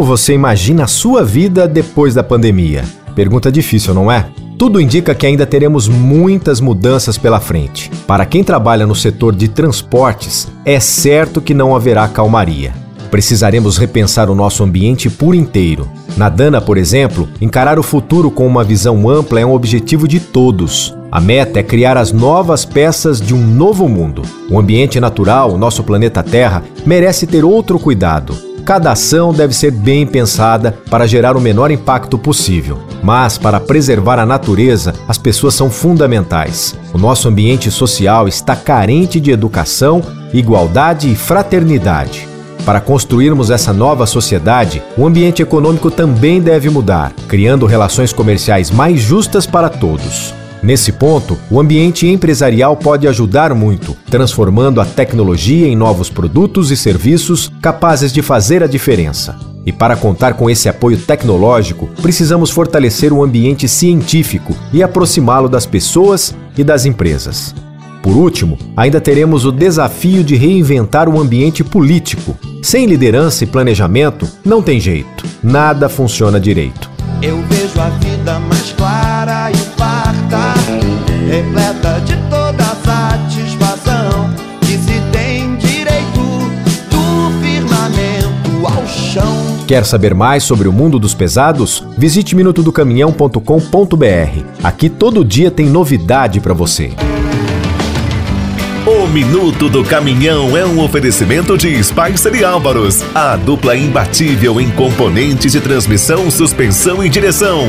Como você imagina a sua vida depois da pandemia? Pergunta difícil, não é? Tudo indica que ainda teremos muitas mudanças pela frente. Para quem trabalha no setor de transportes, é certo que não haverá calmaria. Precisaremos repensar o nosso ambiente por inteiro. Na Dana, por exemplo, encarar o futuro com uma visão ampla é um objetivo de todos. A meta é criar as novas peças de um novo mundo. O ambiente natural, nosso planeta Terra, merece ter outro cuidado Cada ação deve ser bem pensada para gerar o menor impacto possível. Mas, para preservar a natureza, as pessoas são fundamentais. O nosso ambiente social está carente de educação, igualdade e fraternidade. Para construirmos essa nova sociedade, o ambiente econômico também deve mudar, criando relações comerciais mais justas para todos. Nesse ponto, o ambiente empresarial pode ajudar muito, transformando a tecnologia em novos produtos e serviços capazes de fazer a diferença. E para contar com esse apoio tecnológico, precisamos fortalecer o ambiente científico e aproximá-lo das pessoas e das empresas. Por último, ainda teremos o desafio de reinventar o ambiente político. Sem liderança e planejamento, não tem jeito. Nada funciona direito. Eu vejo a vida mais clara e repleta de toda satisfação que se tem direito do firmamento ao chão. Quer saber mais sobre o mundo dos pesados? Visite minutodocaminhão.com.br. Aqui todo dia tem novidade para você. O Minuto do Caminhão é um oferecimento de Spicer e Álvaros, a dupla imbatível em componentes de transmissão, suspensão e direção.